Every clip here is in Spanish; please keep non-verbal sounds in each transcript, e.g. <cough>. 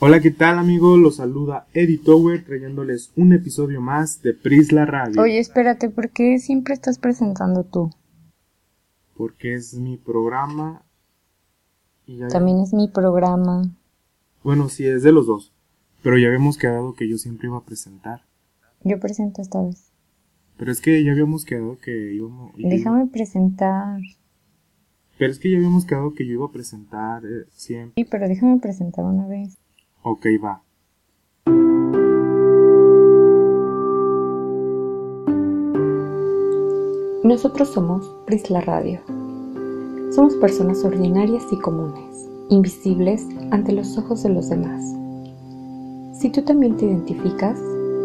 Hola, ¿qué tal amigos? Los saluda Eddie Tower trayéndoles un episodio más de Prisla Radio. Oye, espérate, ¿por qué siempre estás presentando tú? Porque es mi programa. Y También es mi programa. Bueno, sí, es de los dos. Pero ya habíamos quedado que yo siempre iba a presentar. Yo presento esta vez. Pero es que ya habíamos quedado que íbamos... Déjame presentar. Pero es que ya habíamos quedado que yo iba a presentar eh, siempre. Sí, pero déjame presentar una vez. Ok, va. Nosotros somos Prisla Radio. Somos personas ordinarias y comunes, invisibles ante los ojos de los demás. Si tú también te identificas,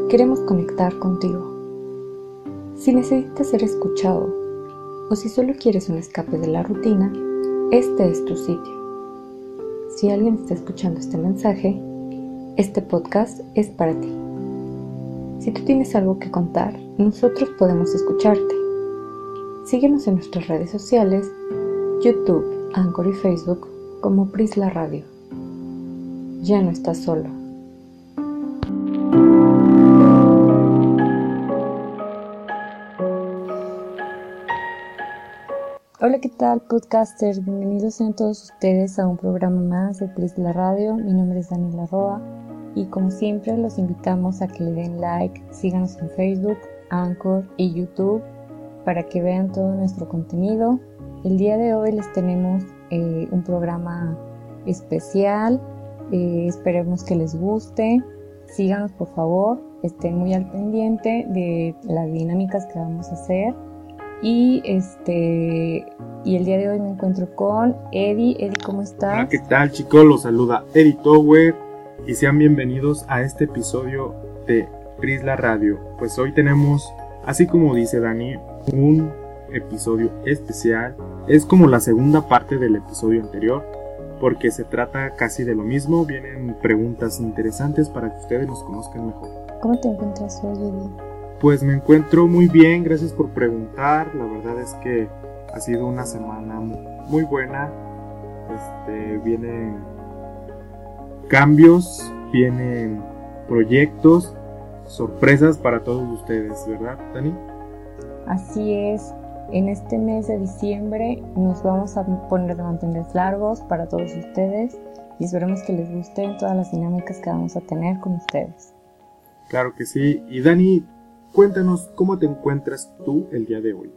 queremos conectar contigo. Si necesitas ser escuchado o si solo quieres un escape de la rutina, este es tu sitio. Si alguien está escuchando este mensaje, este podcast es para ti. Si tú tienes algo que contar, nosotros podemos escucharte. Síguenos en nuestras redes sociales, YouTube, Anchor y Facebook como Prisla Radio. Ya no estás solo. Hola, ¿qué tal podcasters? Bienvenidos sean todos ustedes a un programa más de Prisla Radio. Mi nombre es Daniela Roa y como siempre los invitamos a que le den like, síganos en Facebook, Anchor y YouTube para que vean todo nuestro contenido. El día de hoy les tenemos eh, un programa especial, eh, esperemos que les guste, síganos por favor, estén muy al pendiente de las dinámicas que vamos a hacer. Y este y el día de hoy me encuentro con Eddie. Eddie, ¿cómo estás? Hola, ¿qué tal chicos? Los saluda Eddie Tower y sean bienvenidos a este episodio de Prisla Radio. Pues hoy tenemos, así como dice Dani, un episodio especial. Es como la segunda parte del episodio anterior, porque se trata casi de lo mismo. Vienen preguntas interesantes para que ustedes nos conozcan mejor. ¿Cómo te encuentras hoy, Pues me encuentro muy bien, gracias por preguntar. La verdad es que ha sido una semana muy buena. Este, vienen cambios, vienen proyectos, sorpresas para todos ustedes, ¿verdad, Dani? Así es. En este mes de diciembre nos vamos a poner de mantenerles largos para todos ustedes y esperemos que les gusten todas las dinámicas que vamos a tener con ustedes. Claro que sí. Y Dani, cuéntanos cómo te encuentras tú el día de hoy.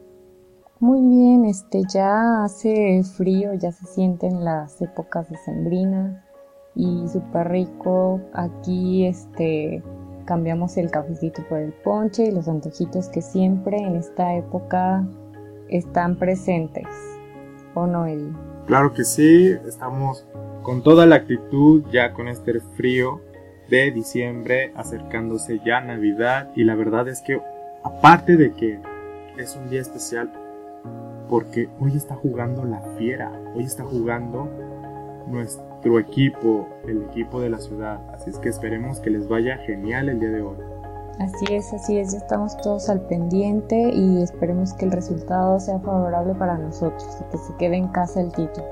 Muy bien, este ya hace frío, ya se sienten las épocas decembrinas y súper rico. Aquí este cambiamos el cafecito por el ponche y los antojitos que siempre en esta época están presentes. ¿O no? Claro que sí, estamos con toda la actitud ya con este frío de diciembre acercándose ya Navidad y la verdad es que aparte de que es un día especial porque hoy está jugando la fiera, hoy está jugando nuestro equipo, el equipo de la ciudad. Así es que esperemos que les vaya genial el día de hoy. Así es, así es, ya estamos todos al pendiente y esperemos que el resultado sea favorable para nosotros y que se quede en casa el título.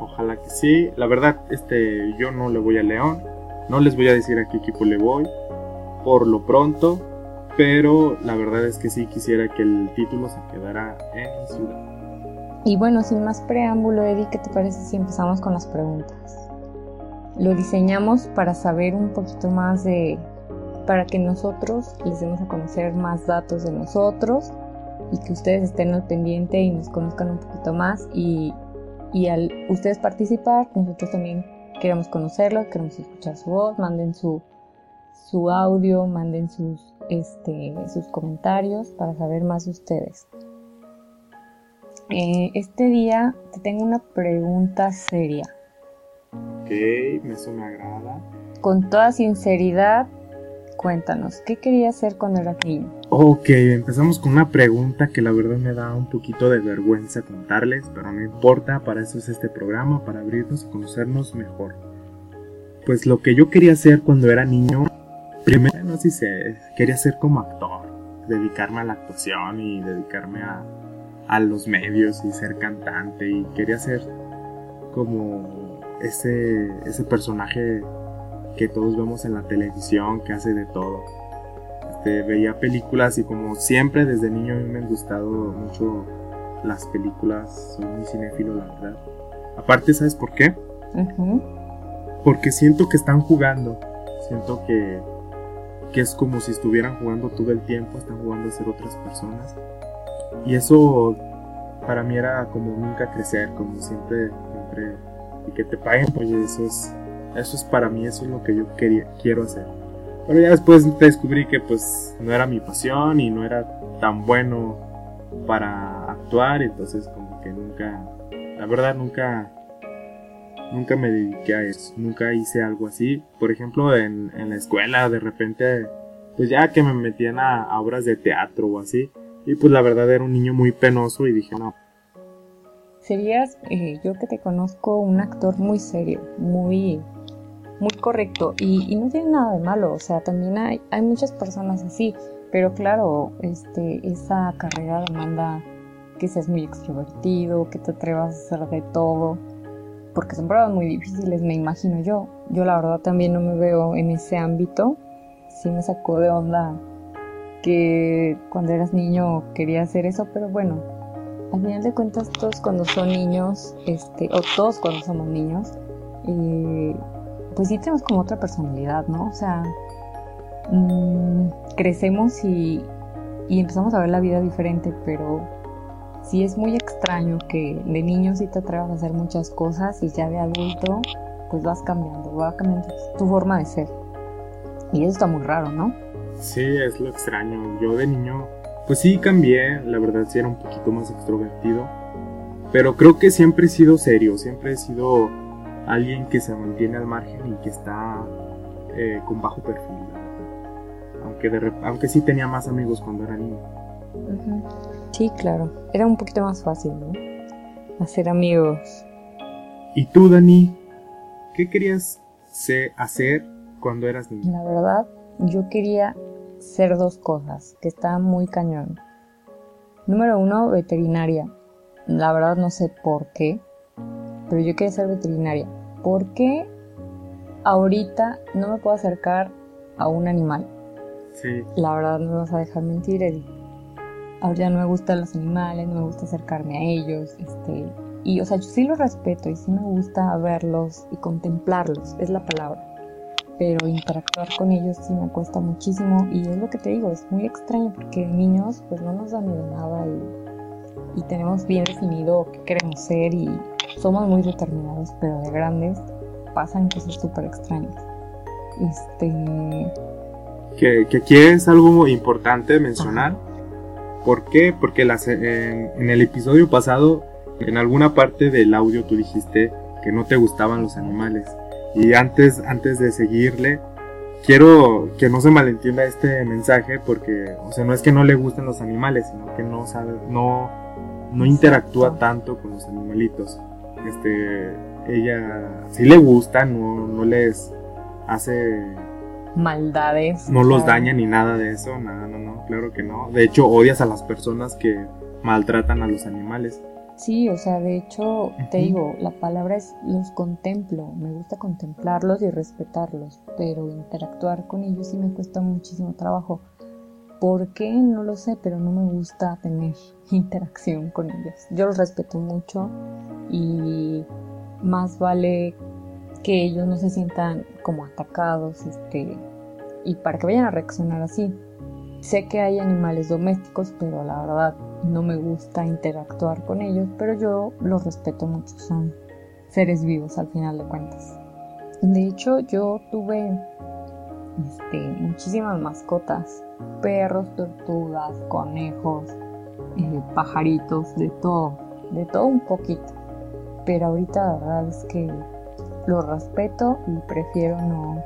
Ojalá que sí. La verdad, este, yo no le voy a León, no les voy a decir a qué equipo le voy por lo pronto, pero la verdad es que sí quisiera que el título se quedara en ciudad. Y bueno, sin más preámbulo, Eddie, ¿qué te parece si empezamos con las preguntas? Lo diseñamos para saber un poquito más de, para que nosotros les demos a conocer más datos de nosotros y que ustedes estén al pendiente y nos conozcan un poquito más y, y al ustedes participar, nosotros también queremos conocerlos, queremos escuchar su voz, manden su, su audio, manden sus, este, sus comentarios para saber más de ustedes. Eh, este día te tengo una pregunta seria. Ok, eso me agrada. Con toda sinceridad, cuéntanos, ¿qué querías hacer cuando eras niño? Ok, empezamos con una pregunta que la verdad me da un poquito de vergüenza contarles, pero no importa, para eso es este programa, para abrirnos y conocernos mejor. Pues lo que yo quería hacer cuando era niño, primero no sé si quería ser como actor, dedicarme a la actuación y dedicarme a, a los medios y ser cantante y quería ser como ese, ese personaje que todos vemos en la televisión, que hace de todo. Este, veía películas y como siempre desde niño a mí me han gustado mucho las películas, soy muy cinéfilo la verdad. Aparte, ¿sabes por qué? Porque siento que están jugando, siento que, que es como si estuvieran jugando todo el tiempo, están jugando a ser otras personas. Y eso para mí era como nunca crecer, como siempre, siempre y que te paguen, pues eso es, eso es para mí, eso es lo que yo quería, quiero hacer. Pero ya después descubrí que pues no era mi pasión y no era tan bueno para actuar, entonces como que nunca, la verdad nunca, nunca me dediqué a eso, nunca hice algo así. Por ejemplo, en, en la escuela de repente, pues ya que me metían a, a obras de teatro o así, y pues la verdad era un niño muy penoso y dije, no, serías, eh, yo que te conozco, un actor muy serio, muy, muy correcto y, no tiene nada de malo, o sea, también hay, hay muchas personas así, pero claro, este, esa carrera demanda que seas muy extrovertido, que te atrevas a hacer de todo, porque son pruebas muy difíciles, me imagino yo. Yo la verdad también no me veo en ese ámbito, sí me sacó de onda que cuando eras niño quería hacer eso, pero bueno, al final de cuentas todos cuando son niños, este, o todos cuando somos niños, eh, pues sí tenemos como otra personalidad, ¿no? O sea, mm, crecemos y, y, empezamos a ver la vida diferente, pero sí es muy extraño que de niño sí te atrevas a hacer muchas cosas y ya de adulto pues vas cambiando, va cambiando tu forma de ser. Y eso está muy raro, ¿no? Sí, es lo extraño. Yo de niño pues sí cambié, la verdad sí era un poquito más extrovertido, pero creo que siempre he sido serio, siempre he sido alguien que se mantiene al margen y que está eh, con bajo perfil. Aunque, de, aunque sí tenía más amigos cuando era niño. Sí, claro. Era un poquito más fácil, ¿no? Hacer amigos. ¿Y tú, Dani? ¿Qué querías hacer cuando eras niño? La verdad, yo quería ser dos cosas, que está muy cañón. Número uno, veterinaria. La verdad no sé por qué, pero yo quería ser veterinaria. ¿Por qué ahorita no me puedo acercar a un animal? Sí. La verdad no me vas a dejar mentir, Ahorita no me gustan los animales, no me gusta acercarme a ellos, este, y o sea, yo sí los respeto y sí me gusta verlos y contemplarlos, es la palabra pero interactuar con ellos sí me cuesta muchísimo y es lo que te digo, es muy extraño porque niños pues no nos dan miedo nada y, y tenemos bien definido qué queremos ser y somos muy determinados, pero de grandes pasan cosas súper extrañas. Este... Que, que, aquí es algo importante mencionar. ¿Por qué? Porque las, en el episodio pasado, en alguna parte del audio tú dijiste que no te gustaban los animales. Y antes, antes de seguirle, quiero que no se malentienda este mensaje porque, o sea, no es que no le gusten los animales, sino que no sabe, no, no interactúa tanto con los animalitos. Este, ella sí le gusta, no, no les hace maldades. No los daña ni nada de eso, nada, no, no, claro que no. De hecho, odias a las personas que maltratan a los animales. Sí, o sea, de hecho, te digo, la palabra es los contemplo, me gusta contemplarlos y respetarlos, pero interactuar con ellos sí me cuesta muchísimo trabajo. ¿Por qué? No lo sé, pero no me gusta tener <laughs> interacción con ellos. Yo los respeto mucho y más vale que ellos no se sientan como atacados este, y para que vayan a reaccionar así. Sé que hay animales domésticos, pero la verdad no me gusta interactuar con ellos, pero yo los respeto mucho, son seres vivos al final de cuentas. De hecho, yo tuve este, muchísimas mascotas, perros, tortugas, conejos, eh, pajaritos, de todo, de todo un poquito. Pero ahorita la verdad es que los respeto y prefiero no,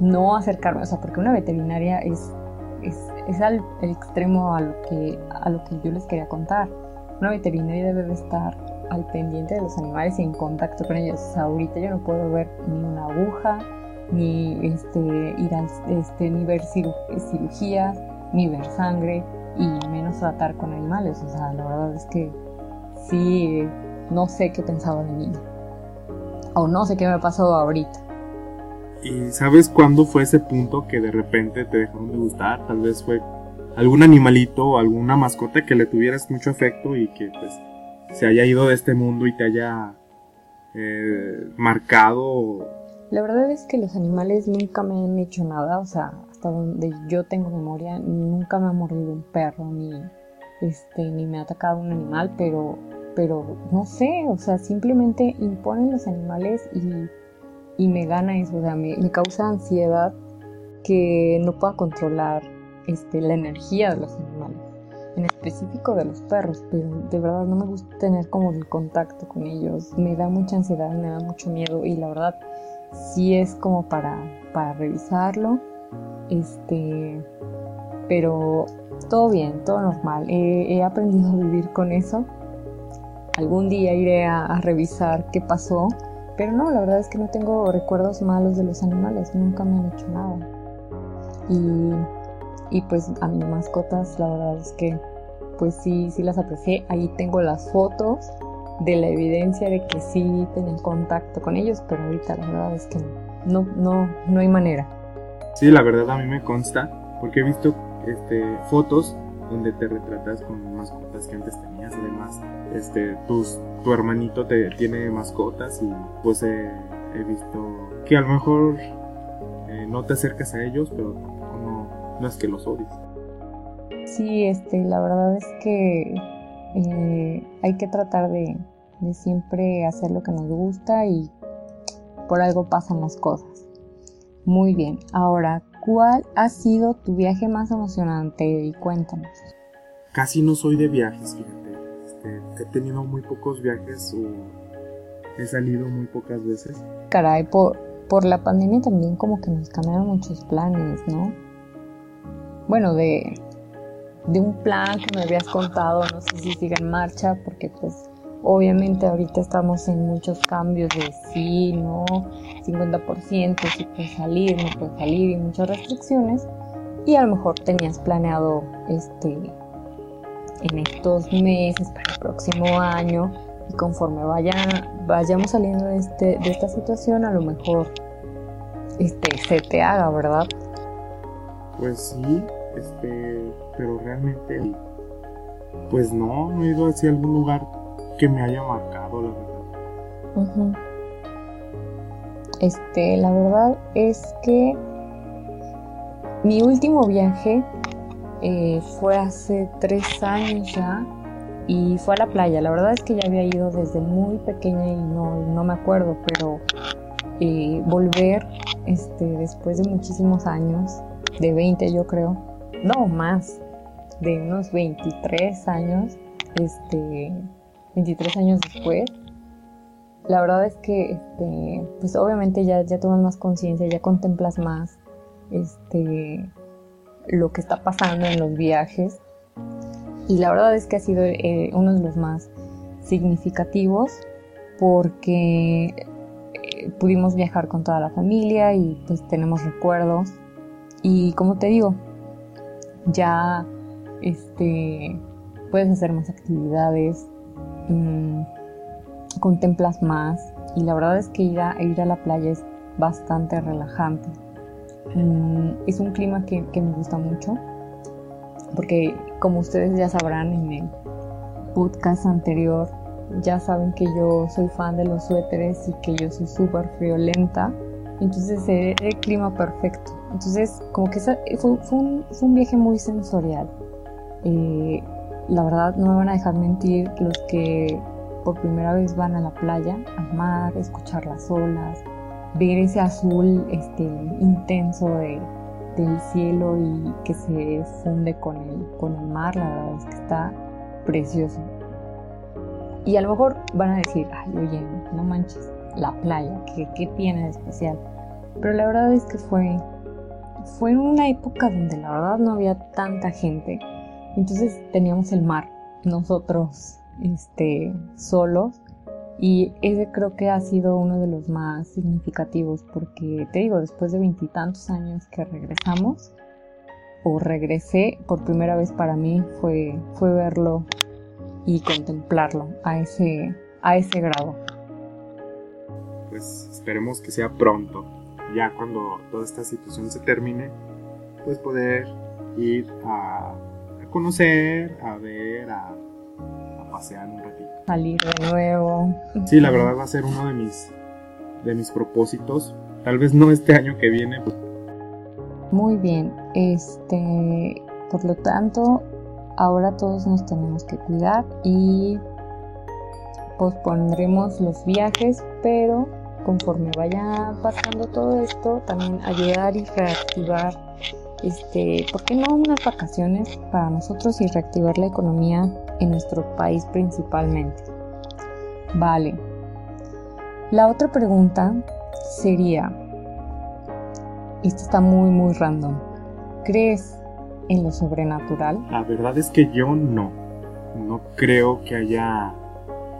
no acercarme, o sea, porque una veterinaria es es, es al el extremo a lo, que, a lo que yo les quería contar. Una veterinaria debe estar al pendiente de los animales y en contacto con ellos. ahorita yo no puedo ver ni una aguja, ni este, ir al, este, ni ver cirugía, ni ver sangre, y menos tratar con animales. O sea, la verdad es que sí, no sé qué pensaba de mí. O no sé qué me pasó ahorita. ¿Y sabes cuándo fue ese punto que de repente te dejaron de gustar? Tal vez fue algún animalito o alguna mascota que le tuvieras mucho afecto y que pues se haya ido de este mundo y te haya eh, marcado. La verdad es que los animales nunca me han hecho nada, o sea, hasta donde yo tengo memoria, nunca me ha mordido un perro ni este ni me ha atacado un animal, pero pero no sé, o sea, simplemente imponen los animales y, y me gana eso, o sea, me, me causa ansiedad que no pueda controlar este, la energía de los animales, en específico de los perros, pero de verdad no me gusta tener como el contacto con ellos, me da mucha ansiedad, me da mucho miedo y la verdad sí es como para, para revisarlo, este, pero todo bien, todo normal, he, aprendido a vivir con eso, algún día iré a, a revisar qué pasó, pero no, la verdad es que no tengo recuerdos malos de los animales, nunca me han hecho nada. Y y pues a mis mascotas la verdad es que pues sí, sí las aprecié. Ahí tengo las fotos de la evidencia de que sí tenía contacto con ellos, pero ahorita la verdad es que no, no, no hay manera. Sí, la verdad a mí me consta, porque he visto este, fotos donde te retratas con mascotas que antes tenías, además, este, tus, tu hermanito te tiene mascotas y pues he visto que a lo mejor eh, no te acercas a ellos, pero no es que los odies. Sí, este, la verdad es que eh, hay que tratar de, siempre hacer lo que nos gusta y por algo pasan las cosas. Muy bien, ahora, ¿cuál ha sido tu viaje más emocionante? Y cuéntanos. Casi no soy de viajes, fíjate. Este, he tenido muy pocos viajes o he salido muy pocas veces. Caray, por, por la pandemia también como que nos cambiaron muchos planes, ¿no? bueno, de, un plan que me habías contado, no sé si sigue en marcha, porque pues obviamente ahorita estamos en muchos cambios de sí, no, 50%, si puedes salir, no puedes salir y muchas restricciones. Y a lo mejor tenías planeado este en estos meses para el próximo año y conforme vaya, vayamos saliendo de, este, de esta situación a lo mejor este, se te haga, ¿verdad? Pues sí, este, pero realmente, pues no, no he ido hacia algún lugar que me haya marcado, la verdad. Este, la verdad es que mi último viaje eh, fue hace tres años ya y fue a la playa. La verdad es que ya había ido desde muy pequeña y no, no me acuerdo, pero eh, volver este, después de muchísimos años, de 20 yo creo, no más, de unos 23 años, este, 23 años después, la verdad es que, este, pues obviamente ya, ya tomas más conciencia, ya contemplas más, este, lo que está pasando en los viajes. Y la verdad es que ha sido eh, uno de los más significativos porque eh, pudimos viajar con toda la familia y pues tenemos recuerdos. Y como te digo, ya este, puedes hacer más actividades, mm, contemplas más y la verdad es que ir a, ir a la playa es bastante relajante. Mm, es un clima que, me gusta mucho porque como ustedes ya sabrán en el podcast anterior, ya saben que yo soy fan de los suéteres y que yo soy súper friolenta. Entonces es el clima perfecto. Entonces, como que fue, un, viaje muy sensorial. Eh, la verdad, no me van a dejar mentir los que por primera vez van a la playa, al mar, escuchar las olas, ver ese azul este, intenso del cielo y que se funde con el, con el mar, la verdad es que está precioso. Y a lo mejor van a decir, ay, oye, no manches, la playa, ¿qué, qué tiene de especial? Pero la verdad es que fue fue una época donde la verdad no había tanta gente. Entonces teníamos el mar, nosotros, este, solos. Y ese creo que ha sido uno de los más significativos porque te digo, después de veintitantos años que regresamos, o regresé, por primera vez para mí fue, fue verlo y contemplarlo a ese, a ese grado. Pues esperemos que sea pronto. ya cuando toda esta situación se termine, pues poder ir a, conocer, a ver, a, a, pasear un ratito. Salir de nuevo. Sí, la verdad va a ser uno de mis, de mis propósitos. Tal vez no este año que viene. Pues. Muy bien, este, por lo tanto, ahora todos nos tenemos que cuidar y pospondremos los viajes, pero conforme vaya pasando todo esto, también ayudar y reactivar, este, ¿por qué no unas vacaciones para nosotros y reactivar la economía en nuestro país principalmente? Vale. La otra pregunta sería, esta está muy, muy random. ¿Crees en lo sobrenatural? La verdad es que yo no. No creo que haya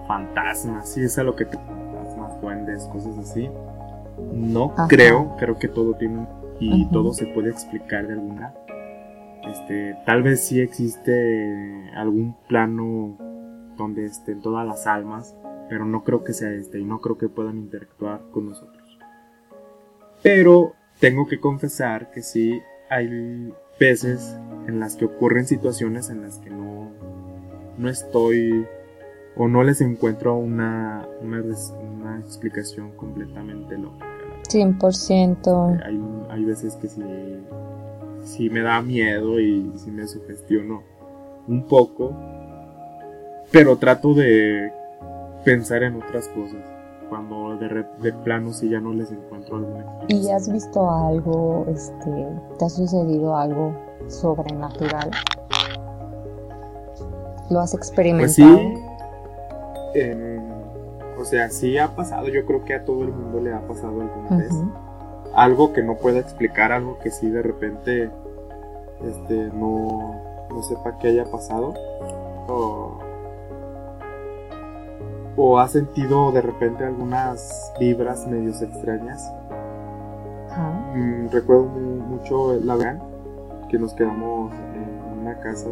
fantasmas, si es a lo que te fantasmas, duendes, cosas así. No creo, creo que todo tiene y todo se puede explicar de alguna. Este, tal vez sí existe algún plano donde estén todas las almas, pero no creo que sea este y no creo que puedan interactuar con nosotros. Pero tengo que confesar que sí hay veces en las que ocurren situaciones en las que no, no estoy o no les encuentro una, una, explicación completamente lógica. 100%. Hay, hay veces que sí, sí me da miedo y sí me sugestiono un poco, pero trato de pensar en otras cosas cuando de, de plano si ya no les encuentro alguna ¿Y has visto algo, este, te ha sucedido algo sobrenatural? ¿Lo has experimentado? Pues sí, o sea, sí ha pasado, yo creo que a todo el mundo le ha pasado alguna vez. Algo que no pueda explicar, algo que sí de repente este, no, no sepa qué haya pasado. O, o ha sentido de repente algunas vibras medios extrañas. Mm, recuerdo mucho la gran que nos quedamos en una casa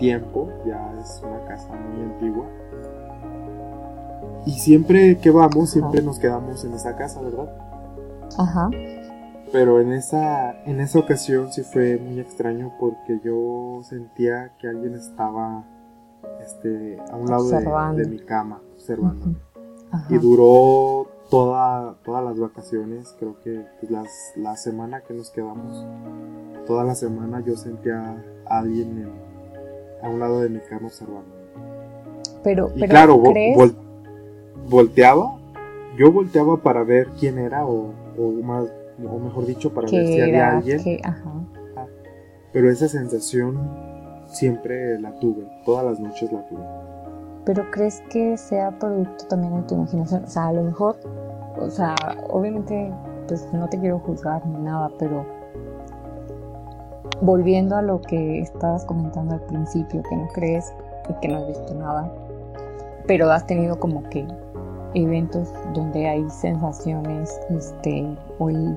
tiempo, ya es una casa muy antigua. Y siempre que vamos, siempre nos quedamos en esa casa, ¿verdad? Ajá. Pero en esa, en esa ocasión sí fue muy extraño porque yo sentía que alguien estaba este, a un lado de, mi cama observando. Y duró toda, todas las vacaciones, creo que pues, las, la semana que nos quedamos, toda la semana yo sentía a alguien en, a un lado de mi cama observando. Pero, y claro, volteaba, yo volteaba para ver quién era o, más, o mejor dicho, para ver si había alguien. Ah, pero esa sensación siempre la tuve, todas las noches la tuve. Pero crees que sea producto también de tu imaginación, o sea, a lo mejor, o sea, obviamente, pues no te quiero juzgar ni nada, pero volviendo a lo que estabas comentando al principio, que no crees y que no has visto nada, pero has tenido como que eventos donde hay sensaciones, este, hoy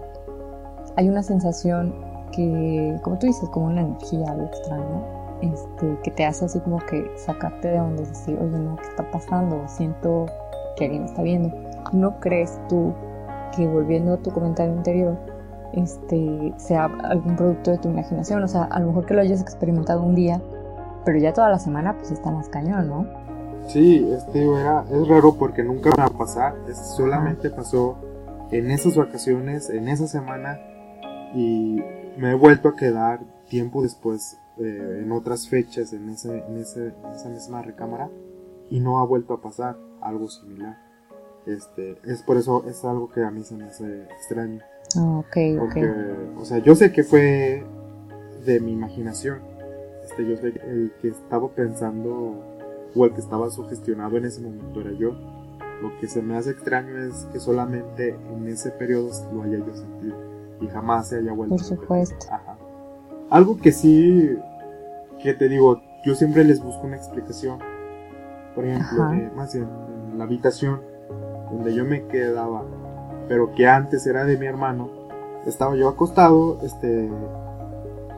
hay una sensación que, como tú dices, como una energía, algo extraño, este, que te hace así como que sacarte de donde decir, oye, no, ¿qué está pasando? Siento que alguien está viendo. ¿No crees tú que volviendo a tu comentario anterior, este, sea algún producto de tu imaginación. O sea, a lo mejor que lo hayas experimentado un día, pero ya toda la semana pues está más cañón, ¿no? Sí, este era, es raro porque nunca va a pasar, solamente pasó en esas vacaciones, en esa semana, y me he vuelto a quedar tiempo después, eh, en otras fechas, en, ese, en, ese, en esa misma recámara, y no ha vuelto a pasar algo similar. Este, es por eso, es algo que a mí se me hace extraño. Ah, ok, Porque, o sea, yo sé que fue de mi imaginación. Este, yo sé que el que estaba pensando o el que estaba sugestionado en ese momento era yo. Lo que se me hace extraño es que solamente en ese periodo lo haya yo sentido y jamás se haya vuelto. Por supuesto. Ajá. Algo que sí, que te digo, yo siempre les busco una explicación. Por ejemplo, más bien, en la habitación donde yo me quedaba pero que antes era de mi hermano, estaba yo acostado, este,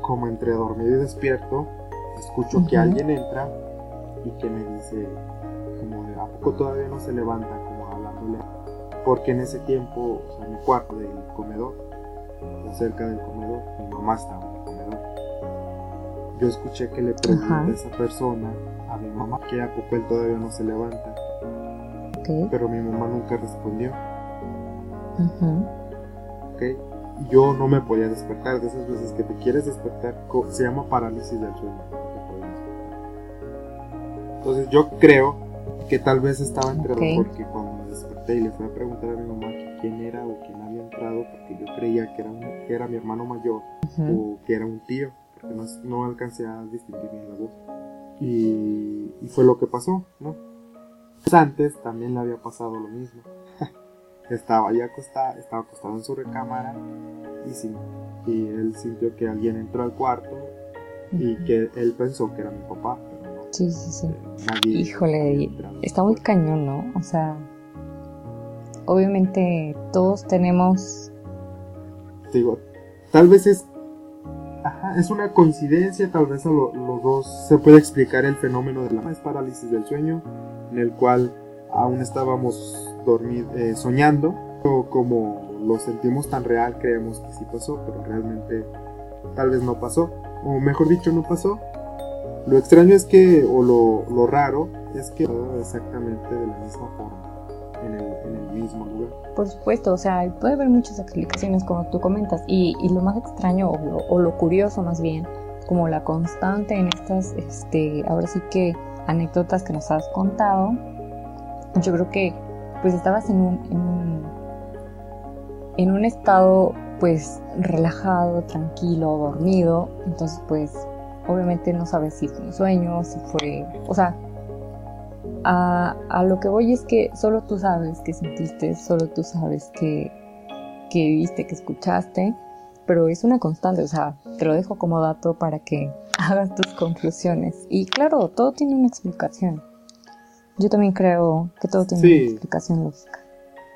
como entre dormido y despierto, escucho que alguien entra y que me dice, como de, ¿a poco todavía no se levanta? Como hablándole. porque en ese tiempo, o sea, mi cuarto del comedor, cerca del comedor, mi mamá estaba en el comedor. Yo escuché que le preguntó a esa persona a mi mamá que a poco él todavía no se levanta. Pero mi mamá nunca respondió. Okay. Yo no me podía despertar, de esas veces que te quieres despertar, se llama parálisis del sueño. Entonces yo creo que tal vez estaba entrado porque cuando me desperté y le fui a preguntar a mi mamá quién era o quién había entrado, porque yo creía que era, que era mi hermano mayor o que era un tío, porque no, alcancé a distinguir bien la voz. Y, y, fue lo que pasó, ¿no? Antes también le había pasado lo mismo. <laughs> estaba ahí acostado, estaba acostado en su recámara y, sí, y él sintió que alguien entró al cuarto y que él pensó que era mi papá, Sí, sí, sí. Híjole, está muy cañón, ¿no? O sea, obviamente todos tenemos... Digo, tal vez es... Ajá, es una coincidencia, tal vez a los dos se puede explicar el fenómeno de la parálisis del sueño, en el cual aún estábamos dormir, eh, soñando, o como lo sentimos tan real, creemos que sí pasó, pero realmente tal vez no pasó, o mejor dicho, no pasó, lo extraño es que, o lo, raro, es que exactamente de la misma forma, en el, mismo lugar. Por supuesto, o sea, puede haber muchas explicaciones como tú comentas, y, lo más extraño, o lo, curioso más bien, como la constante en estas, este, ahora sí que anécdotas que nos has contado, yo creo que pues estabas en en un, en un estado pues relajado, tranquilo, dormido, entonces pues Obviamente no sabes si fue un sueño, si fue... O sea, a, lo que voy es que solo tú sabes que sentiste, solo tú sabes que, que viste, que escuchaste, pero es una constante, o sea, te lo dejo como dato para que <laughs> hagas tus conclusiones. Y claro, todo tiene una explicación. Yo también creo que todo tiene una explicación lógica.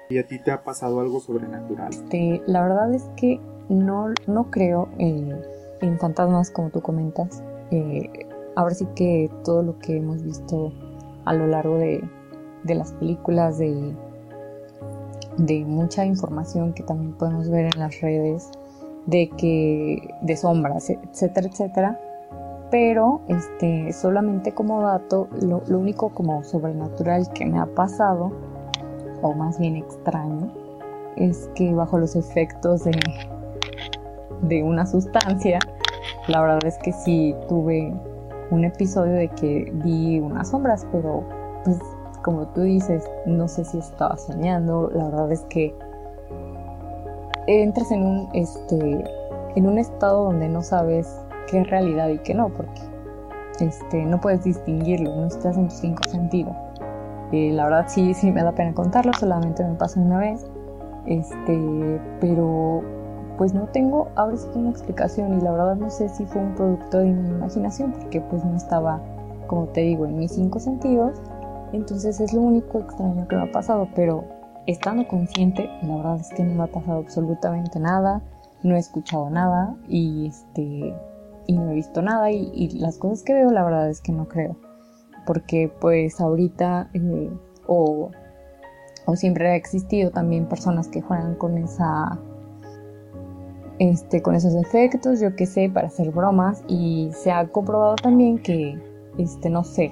¿Y a ti te ha pasado algo sobrenatural? Este, la verdad es que no, no creo eh, en fantasmas, como tú comentas. Eh, ahora sí que todo lo que hemos visto a lo largo de, las películas, de, de mucha información que también podemos ver en las redes, de que de sombras, etcétera, etcétera. Pero este, solamente como dato, lo único como sobrenatural que me ha pasado, o más bien extraño, es que bajo los efectos de, de una sustancia, la verdad es que sí tuve un episodio de que vi unas sombras, pero pues como tú dices, no sé si estaba soñando, la verdad es que entras en un este en un estado donde no sabes qué es realidad y qué no, porque este no puedes distinguirlo, no estás en tus cinco sentidos. Eh, la verdad sí, sí me da pena contarlo, solamente me pasó una vez. Este, pero pues no tengo ahora sí una explicación y la verdad no sé si fue un producto de mi imaginación porque pues no estaba, como te digo, en mis cinco sentidos. Entonces es lo único extraño que me ha pasado, pero estando consciente, la verdad es que no me ha pasado absolutamente nada, no he escuchado nada y este y no he visto nada y, las cosas que veo la verdad es que no creo porque pues ahorita eh, o, o siempre ha existido también personas que juegan con esa este, con esos efectos, yo qué sé, para hacer bromas y se ha comprobado también que, este, no sé,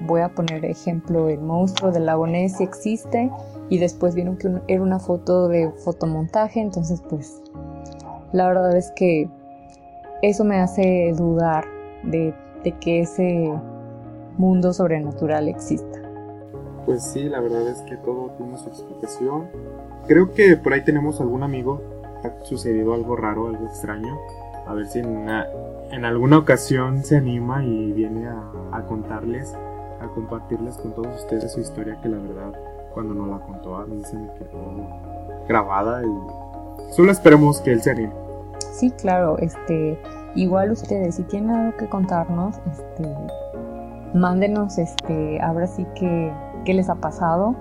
voy a poner ejemplo, el monstruo del lago Ness existe y después vieron que era una foto de fotomontaje, entonces pues la verdad es que eso me hace dudar de que ese mundo sobrenatural exista. Pues sí, la verdad es que todo tiene su explicación. Creo que por ahí tenemos algún amigo ha sucedido algo raro, algo extraño. A ver si en, en alguna ocasión se anima y viene a, contarles, a compartirles con todos ustedes su historia que la verdad cuando nos la contó a mí se me quedó grabada y solo esperemos que él se anime. Sí, claro, este, igual ustedes si tienen algo que contarnos, este, mándenos, este, ahora sí que qué les ha pasado,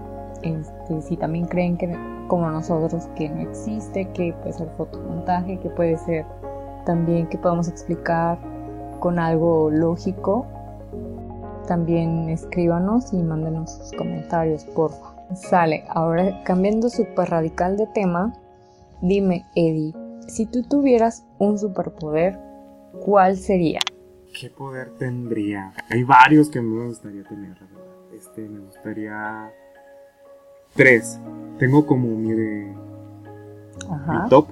este, si también creen que como nosotros que no existe, que puede ser fotomontaje, que puede ser también que podamos explicar con algo lógico. También escríbanos y mándenos sus comentarios, por Sale, ahora cambiando súper radical de tema, dime, Eddie, si tú tuvieras un superpoder, ¿cuál sería? ¿Qué poder tendría? Hay varios que me gustaría tener, Este, me gustaría. Tres. Tengo como mi de. Mi top.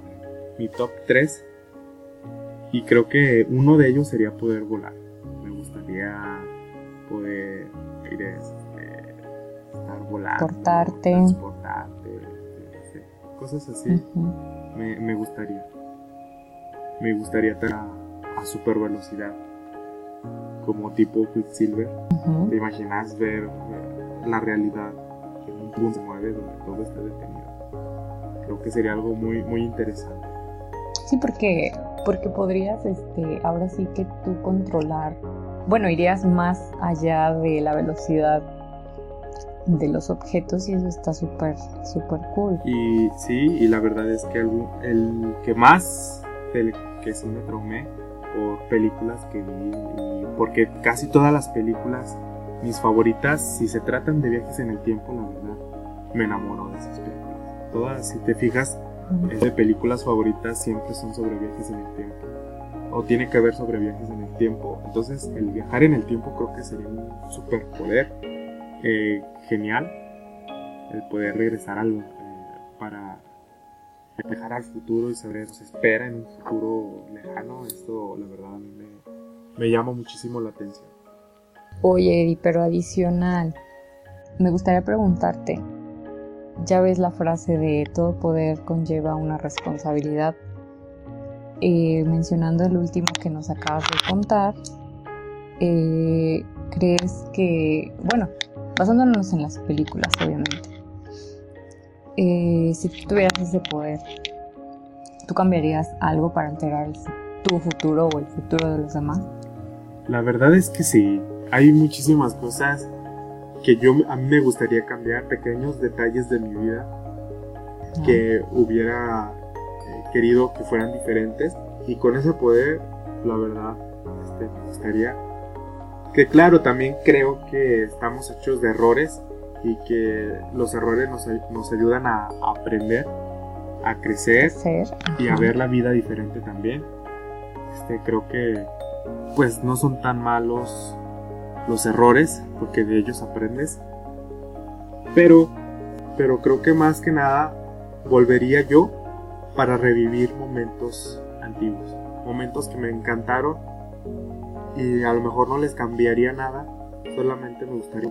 Mi top tres. Y creo que uno de ellos sería poder volar. Me gustaría poder ir este, estar volando. Transportarte. Transportarte. Cosas así. me, me, gustaría. Me gustaría estar a, a super velocidad como tipo Quicksilver. ¿Te imaginas ver la realidad un punto mueve donde todo está detenido? Creo que sería algo muy, muy interesante. Sí, porque, porque podrías, este, ahora sí que tú controlar, bueno, irías más allá de la velocidad de los objetos y eso está súper, súper cool. Y sí, y la verdad es que el, el que más, el que sí me traumé por películas que vi porque casi todas las películas, mis favoritas, si se tratan de viajes en el tiempo, la verdad, me enamoro de esas películas. Todas, si te fijas, de películas favoritas siempre son sobre viajes en el tiempo. O tiene que ver sobre viajes en el tiempo. Entonces, el viajar en el tiempo creo que sería un superpoder eh, genial. El poder regresar al, eh, para viajar al futuro y saber se espera en un futuro lejano. Esto, la verdad, a mí me, me llama muchísimo la atención. Oye, Eddie, pero adicional, me gustaría preguntarte, ya ves la frase de todo poder conlleva una responsabilidad. Eh, mencionando el último que nos acabas de contar, eh, ¿crees que, bueno, basándonos en las películas, obviamente, eh, si tú tuvieras ese poder, ¿tú cambiarías algo para alterar tu futuro o el futuro de los demás? La verdad es que sí, hay muchísimas cosas que yo a mí me gustaría cambiar, pequeños detalles de mi vida que hubiera eh, querido que fueran diferentes. Y con ese poder, la verdad, este, me gustaría que claro, también creo que estamos hechos de errores y que los errores nos, nos ayudan a, aprender, a crecer y a ver la vida diferente también. Este, creo que pues no son tan malos los errores, porque de ellos aprendes. Pero, pero creo que más que nada volvería yo para revivir momentos antiguos, momentos que me encantaron y a lo mejor no les cambiaría nada, solamente me gustaría.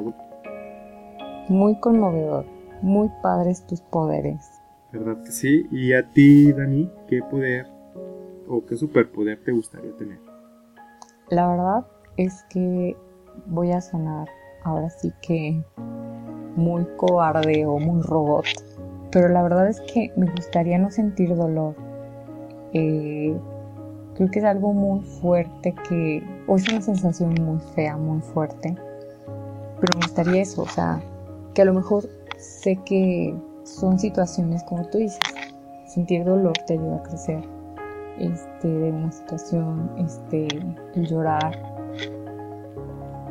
Muy conmovedor, muy padres tus poderes. ¿Verdad que sí? ¿Y a ti, Dani, qué poder o qué superpoder te gustaría tener? La verdad es que voy a sonar ahora sí que muy cobarde o muy robot, pero la verdad es que me gustaría no sentir dolor. Eh, creo que es algo muy fuerte que, o es una sensación muy fea, muy fuerte, pero me gustaría eso, o sea, que a lo mejor sé que son situaciones como tú dices, sentir dolor te ayuda a crecer este, de una situación, este, el llorar,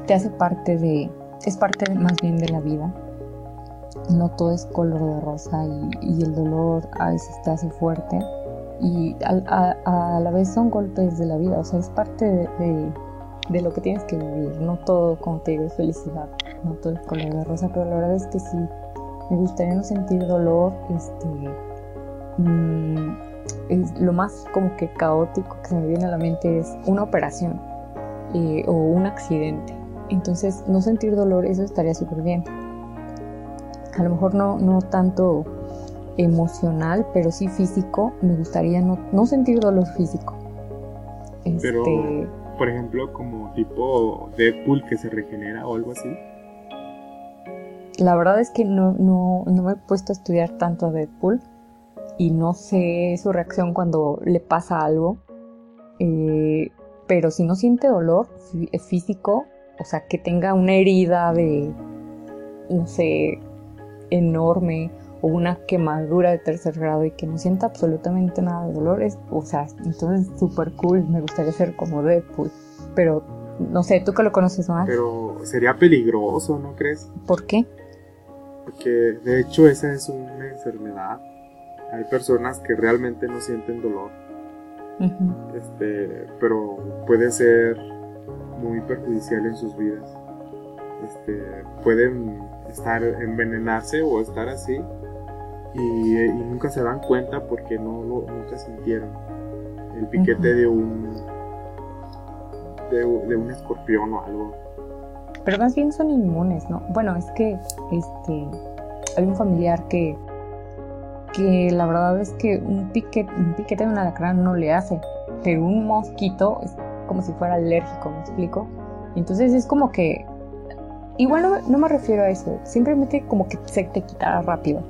te hace parte de, es parte más bien de la vida. No todo es color de rosa y, el dolor a veces te hace fuerte y a, la vez son golpes de la vida, o sea, es parte de, de, lo que tienes que vivir. No todo, como te digo, es felicidad, no todo es color de rosa, pero la verdad es que sí, me gustaría no sentir dolor, este, mm, es lo más como que caótico que se me viene a la mente es una operación eh, o un accidente. Entonces, no sentir dolor, eso estaría súper bien. A lo mejor no, no tanto emocional, pero sí físico. Me gustaría no, no sentir dolor físico. Pero, este, por ejemplo, como tipo Deadpool que se regenera o algo así. La verdad es que no, no, no me he puesto a estudiar tanto a Deadpool y no sé su reacción cuando le pasa algo. Eh, pero si no siente dolor físico, o sea, que tenga una herida de, no sé, enorme o una quemadura de tercer grado y que no sienta absolutamente nada de dolor, o sea, entonces súper cool, me gustaría ser como Deadpool, pero no sé, tú que lo conoces más. Pero sería peligroso, ¿no crees? ¿Por qué? porque de hecho esa es una enfermedad. Hay personas que realmente no sienten dolor, este, pero puede ser muy perjudicial en sus vidas. Este, pueden estar envenenarse o estar así y, nunca se dan cuenta porque no lo, nunca sintieron el piquete de un de, de, un escorpión o algo. Pero más bien son inmunes, ¿no? Bueno, es que este hay un familiar que que la verdad es que un piquete, un piquete de un alacrán no le hace, pero un mosquito como si fuera alérgico, ¿me explico? Entonces es como que igual no, no me refiero a eso, simplemente como que se te quitará rápido.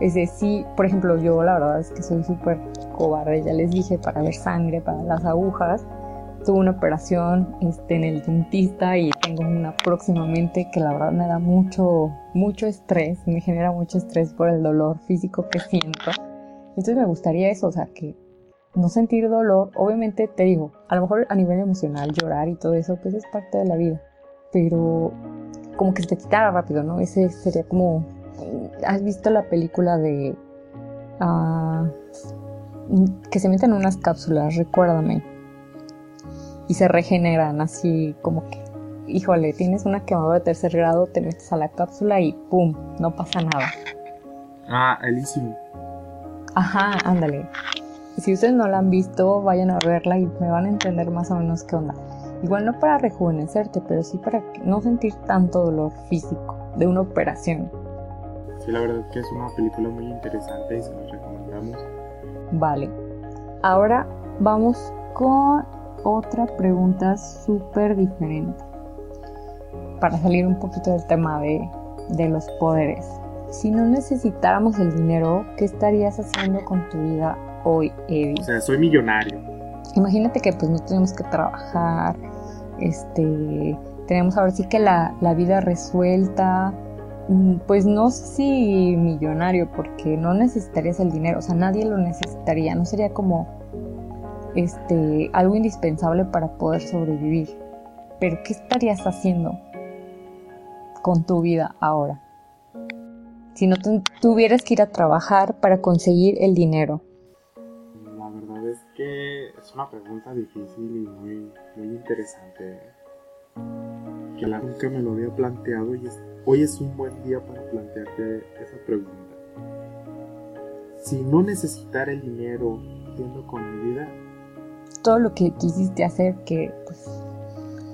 Es decir, por ejemplo, yo la verdad es que soy súper cobarde, ya les dije, para ver sangre, para las agujas. Tuve una operación este, en el dentista y tengo una próximamente que la verdad me da mucho, mucho estrés, me genera mucho estrés por el dolor físico que siento. Entonces me gustaría eso, o sea, que no sentir dolor, obviamente te digo, a lo mejor a nivel emocional llorar y todo eso, pues es parte de la vida, pero como que se te quitara rápido, ¿no? Ese sería como ¿Has visto la película de... Ah, que se meten en unas cápsulas, recuérdame. Y se regeneran así como que, híjole, tienes una quemadura de tercer grado, te metes a la cápsula y ¡pum! No pasa nada. Ah, elísimo. Ajá, ándale. Si ustedes no la han visto, vayan a verla y me van a entender más o menos qué onda. Igual no para rejuvenecerte, pero sí para no sentir tanto dolor físico de una operación la verdad que es una película muy interesante y se la recomendamos. Vale. Ahora vamos con otra pregunta súper diferente. Para salir un poquito del tema de, de los poderes. Si no necesitáramos el dinero, ¿qué estarías haciendo con tu vida hoy, Eddie? O sea, soy millonario. Imagínate que pues no tenemos que trabajar, este, tenemos ahora sí que la, la vida resuelta, Mm, pues no sé si millonario, porque no necesitarías el dinero, o sea, nadie lo necesitaría, no sería como este algo indispensable para poder sobrevivir. Pero ¿qué estarías haciendo con tu vida ahora? Si no tuvieras que ir a trabajar para conseguir el dinero. Que es una pregunta difícil y muy, muy interesante. Que la nunca me lo había planteado y es Hoy es un buen día para plantearte esa pregunta. Si no necesitara el dinero yendo con mi vida, todo lo que quisiste hacer que pues,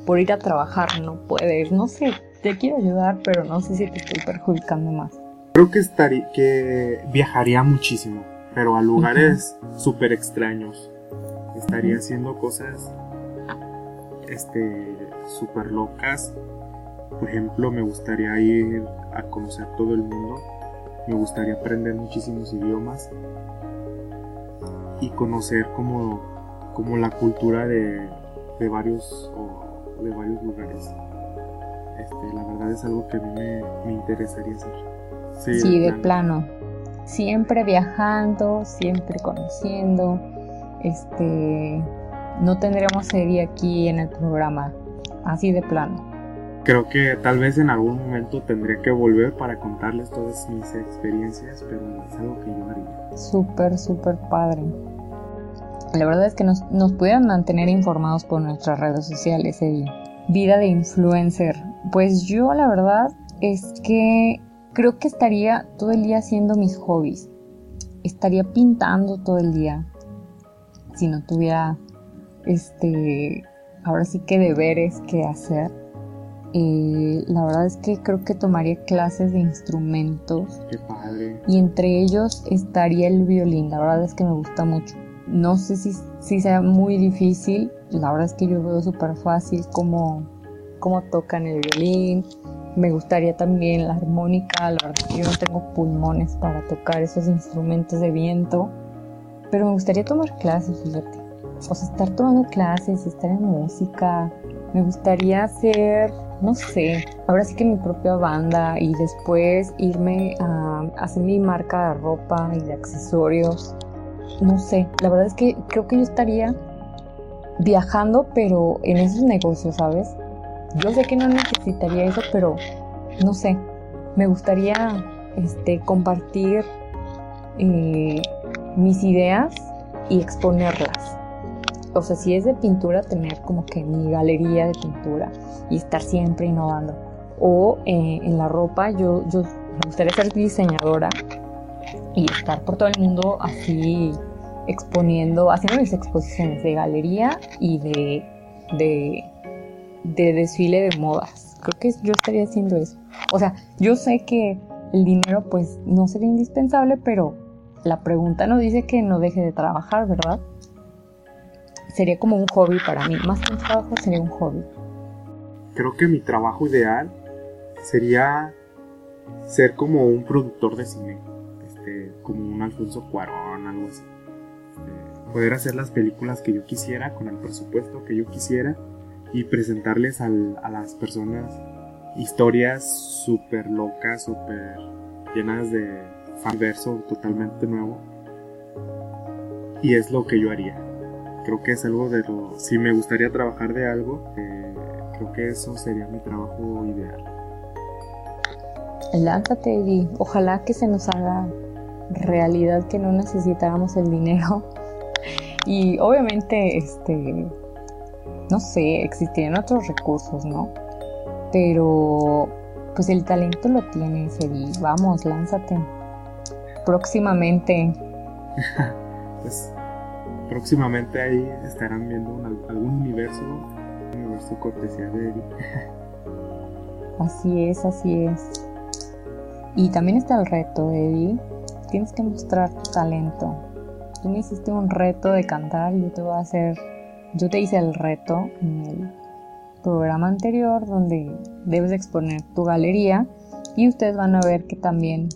por ir a trabajar no puedes, no sé, te quiero ayudar, pero no sé si te estoy perjudicando más. Creo que estaría que viajaría muchísimo, pero a lugares súper extraños. Estaría haciendo cosas este súper locas por ejemplo, me gustaría ir a conocer todo el mundo, me gustaría aprender muchísimos idiomas y conocer como, como la cultura de, de varios, de varios lugares. Este, la verdad es algo que a mí me, interesaría hacer. Sí, de, plano. Siempre viajando, siempre conociendo. Este, no tendríamos serie aquí en el programa, así de plano creo que tal vez en algún momento tendría que volver para contarles todas mis experiencias, pero es algo que yo haría. Súper, súper padre. La verdad es que nos, nos pudieran mantener informados por nuestras redes sociales, Eddie. Vida de influencer. Pues yo la verdad es que creo que estaría todo el día haciendo mis hobbies. Estaría pintando todo el día. Si no tuviera, este, ahora sí que deberes que hacer eh, la verdad es que creo que tomaría clases de instrumentos. Qué padre. Y entre ellos estaría el violín. La verdad es que me gusta mucho. No sé si, si sea muy difícil. La verdad es que yo veo súper fácil cómo, cómo tocan el violín. Me gustaría también la armónica. La verdad es que yo no tengo pulmones para tocar esos instrumentos de viento. Pero me gustaría tomar clases, fíjate. O sea, estar tomando clases, estar en música. Me gustaría hacer no sé, ahora sí que mi propia banda y después irme a hacer mi marca de ropa y de accesorios. No sé, la verdad es que creo que yo estaría viajando, pero en esos negocios, ¿sabes? Yo sé que no necesitaría eso, pero no sé, me gustaría este, compartir eh, mis ideas y exponerlas. O sea, si es de pintura, tener como que mi galería de pintura y estar siempre innovando. O eh, en la ropa, yo, yo me gustaría ser diseñadora y estar por todo el mundo así exponiendo, haciendo mis exposiciones de galería y de, de, de desfile de modas. Creo que yo estaría haciendo eso. O sea, yo sé que el dinero pues no sería indispensable, pero la pregunta no dice que no deje de trabajar, ¿verdad? Sería como un hobby para mí. Más que un trabajo sería un hobby. Creo que mi trabajo ideal sería ser como un productor de cine. Este, como un Alfonso Cuarón, algo así. Este, poder hacer las películas que yo quisiera con el presupuesto que yo quisiera y presentarles a las personas historias súper locas, súper llenas de fanverso totalmente nuevo. Y es lo que yo haría. Creo que es algo de lo... Si me gustaría trabajar de algo, eh, creo que eso sería mi trabajo ideal. Lánzate y ojalá que se nos haga realidad que no necesitáramos el dinero. <laughs> Y obviamente, este, no sé, existirían otros recursos, ¿no? Pero pues el talento lo tienes, Eddie. Vamos, lánzate. Próximamente. <laughs> pues próximamente ahí estarán viendo algún universo, un universo cortesía de Eddie. <laughs> así es, así es. Y también está el reto, Eddie. Tienes que mostrar tu talento. Tú me hiciste un reto de cantar y yo te voy a hacer. Yo te hice el reto en el programa anterior donde debes exponer tu galería y ustedes van a ver que también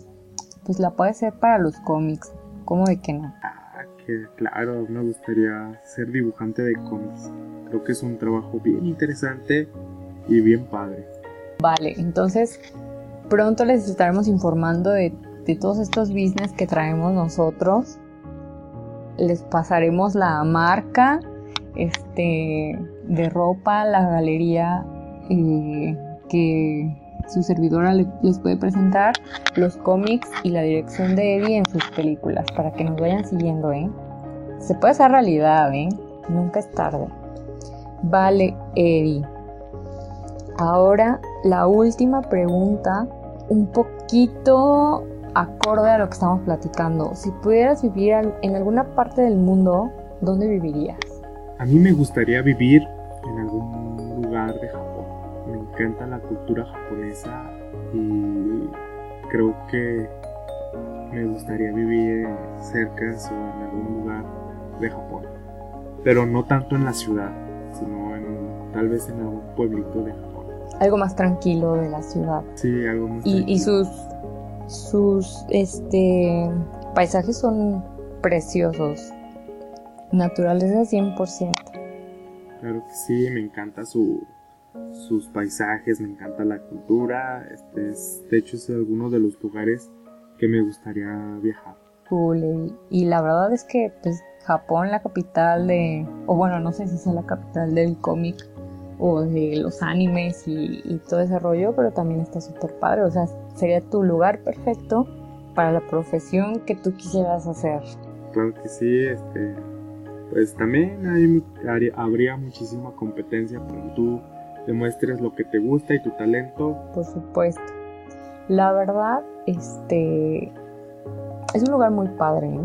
pues la puede ser para los cómics, ¿cómo de que no? Ah, que claro, me gustaría ser dibujante de cómics. Creo que es un trabajo bien interesante y bien padre. Vale, entonces pronto les estaremos informando de, de todos estos business que traemos nosotros. Les pasaremos la marca este, de ropa, la galería eh, que su servidora les puede presentar, los cómics y la dirección de Eddie en sus películas para que nos vayan siguiendo, ¿eh? Se puede hacer realidad, ¿eh? Nunca es tarde. Vale, Eddie. Ahora la última pregunta, un poquito acorde a lo que estamos platicando. Si pudieras vivir en alguna parte del mundo, ¿dónde vivirías? A mí me gustaría vivir encanta la cultura japonesa y creo que me gustaría vivir cerca o en algún lugar de Japón. Pero no tanto en la ciudad, sino en, tal vez en algún pueblito de Japón. Algo más tranquilo de la ciudad. Sí, algo más y, y sus sus este paisajes son preciosos naturaleza 100%. Claro que sí, me encanta su, sus paisajes, me encanta la cultura. Este es, de hecho, es alguno de los lugares que me gustaría viajar. Cool, y, la verdad es que, pues, Japón, la capital de, o bueno, no sé si es la capital del cómic o de los animes y, y todo ese rollo, pero también está súper padre. O sea, sería tu lugar perfecto para la profesión que tú quisieras hacer. Claro que sí, este, pues también hay, habría muchísima competencia que tú demuestres lo que te gusta y tu talento. Por supuesto. La verdad, este es un lugar muy padre. ¿eh?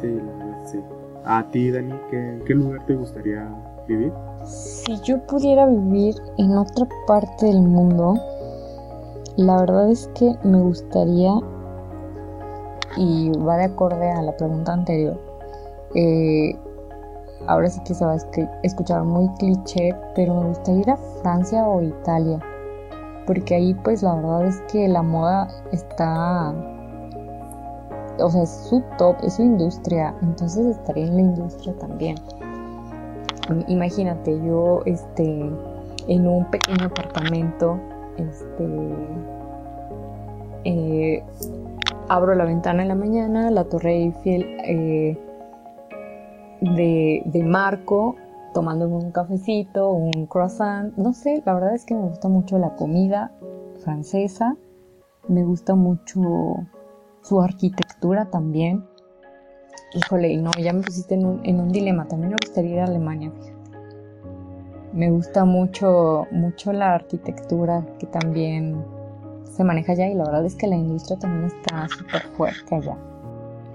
Sí, la verdad, sí. A ti, Dani, ¿qué, ¿qué lugar te gustaría vivir? Si yo pudiera vivir en otra parte del mundo, la verdad es que me gustaría, y va de acorde a la pregunta anterior, eh, ahora sí que se va a escuchar muy cliché, pero me gustaría ir a Francia o Italia, porque ahí pues la verdad es que la moda está, o sea, es su top, es su industria, entonces estaría en la industria también. Imagínate, yo este, en un pequeño apartamento, este, eh, abro la ventana en la mañana, la Torre Eiffel eh, de, Marco tomándome un cafecito, un croissant, no sé, la verdad es que me gusta mucho la comida francesa me gusta mucho su arquitectura también. Híjole, no, ya me pusiste en un, en un dilema. También me gustaría ir a Alemania, Me gusta mucho, mucho la arquitectura que también se maneja allá y la verdad es que la industria también está súper fuerte allá.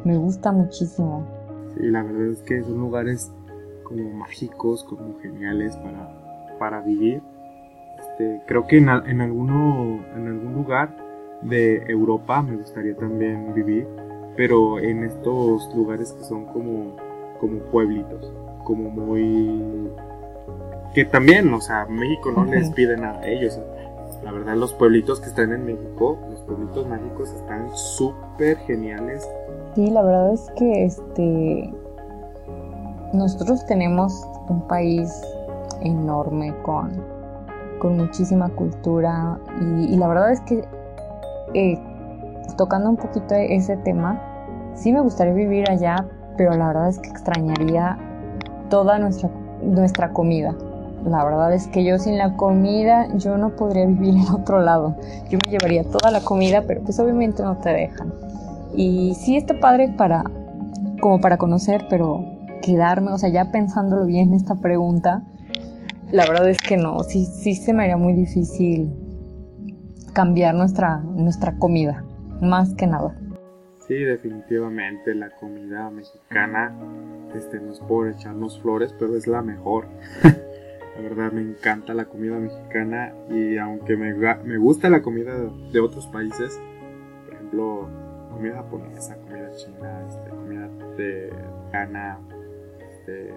Me gusta muchísimo. Sí, la verdad es que son lugares como mágicos, como geniales para, para vivir. Este, creo que en, en, alguno, en algún lugar de Europa me gustaría también vivir, pero en estos lugares que son como, como pueblitos, como muy... que también, o sea, México no les pide nada a ellos. La verdad, los pueblitos que están en México, los pueblitos mágicos están súper geniales. Sí, la verdad es que este nosotros tenemos un país enorme con, con muchísima cultura y, la verdad es que eh, tocando un poquito ese tema, sí me gustaría vivir allá, pero la verdad es que extrañaría toda nuestra, nuestra comida. La verdad es que yo sin la comida yo no podría vivir en otro lado. Yo me llevaría toda la comida, pero pues obviamente no te dejan. Y sí está padre para como para conocer, pero quedarme, o sea, ya pensándolo bien esta pregunta, la verdad es que no, sí, sí se me haría muy difícil cambiar nuestra, nuestra comida, más que nada. Sí, definitivamente la comida mexicana, este, no es por echarnos flores, pero es la mejor. <laughs> la verdad me encanta la comida mexicana y aunque me, me gusta la comida de otros países, por ejemplo, comida japonesa, comida china, este, comida de Ghana, este,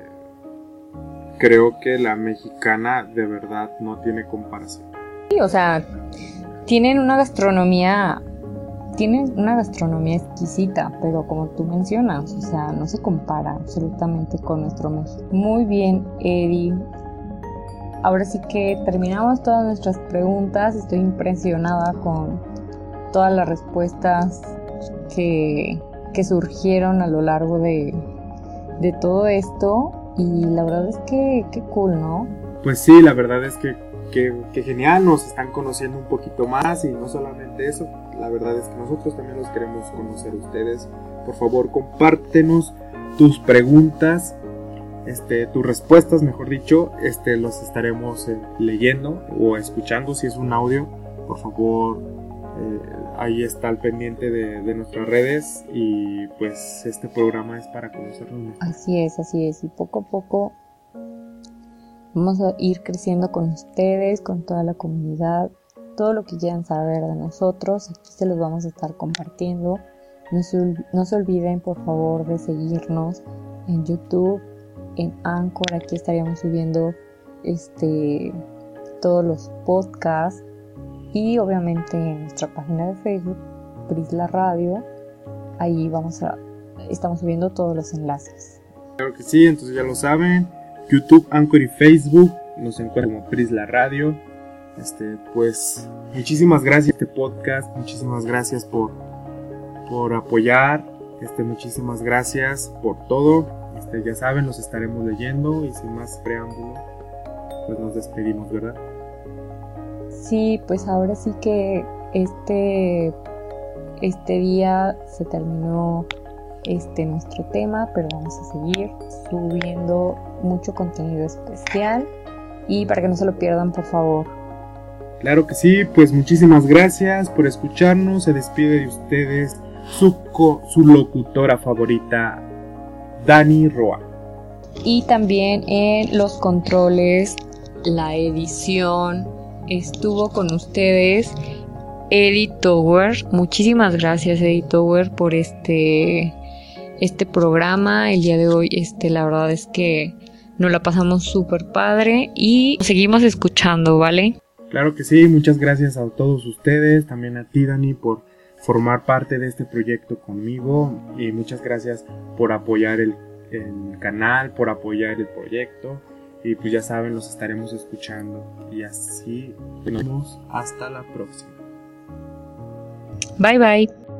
creo que la mexicana de verdad no tiene comparación. Sí, o sea, tienen una gastronomía, tienen una gastronomía exquisita, pero como tú mencionas, o sea, no se compara absolutamente con nuestro México. Muy bien, Eddie. Ahora sí que terminamos todas nuestras preguntas. Estoy impresionada con todas las respuestas que, que surgieron a lo largo de, de todo esto y la verdad es que qué cool, ¿no? Pues sí, la verdad es que, que, genial, nos están conociendo un poquito más y no solamente eso, la verdad es que nosotros también los queremos conocer a ustedes. Por favor, compártenos tus preguntas, este, tus respuestas, mejor dicho, este, los estaremos eh, leyendo o escuchando si es un audio. Por favor, eh, ahí está al pendiente de, nuestras redes y pues este programa es para conocernos Así es, así es. Y poco a poco vamos a ir creciendo con ustedes, con toda la comunidad. Todo lo que quieran saber de nosotros, aquí se los vamos a estar compartiendo. No se, no se olviden por favor de seguirnos en YouTube, en Anchor, aquí estaríamos subiendo este todos los podcasts y obviamente en nuestra página de Facebook, Prisla Radio, ahí vamos a, estamos subiendo todos los enlaces. Claro que sí, entonces ya lo saben, YouTube, Anchor y Facebook nos encuentran como Prisla Radio. Este, pues muchísimas gracias este podcast, muchísimas gracias por, por apoyar, este, muchísimas gracias por todo. Este, ya saben, los estaremos leyendo y sin más preámbulo, pues nos despedimos, ¿verdad? Sí, pues ahora sí que este, este día se terminó este nuestro tema, pero vamos a seguir subiendo mucho contenido especial y para que no se lo pierdan, por favor. Claro que sí, pues muchísimas gracias por escucharnos. Se despide de ustedes su, su locutora favorita, Dani Roa. Y también en los controles, la edición, estuvo con ustedes Eddie Tower. Muchísimas gracias Eddie Tower por este este programa. El día de hoy este la verdad es que nos la pasamos súper padre y seguimos escuchando, ¿vale? Claro que sí, muchas gracias a todos ustedes, también a ti Dani por formar parte de este proyecto conmigo y muchas gracias por apoyar el, el canal, por apoyar el proyecto. Y pues ya saben, los estaremos escuchando. Y así nos vemos hasta la próxima. Bye bye.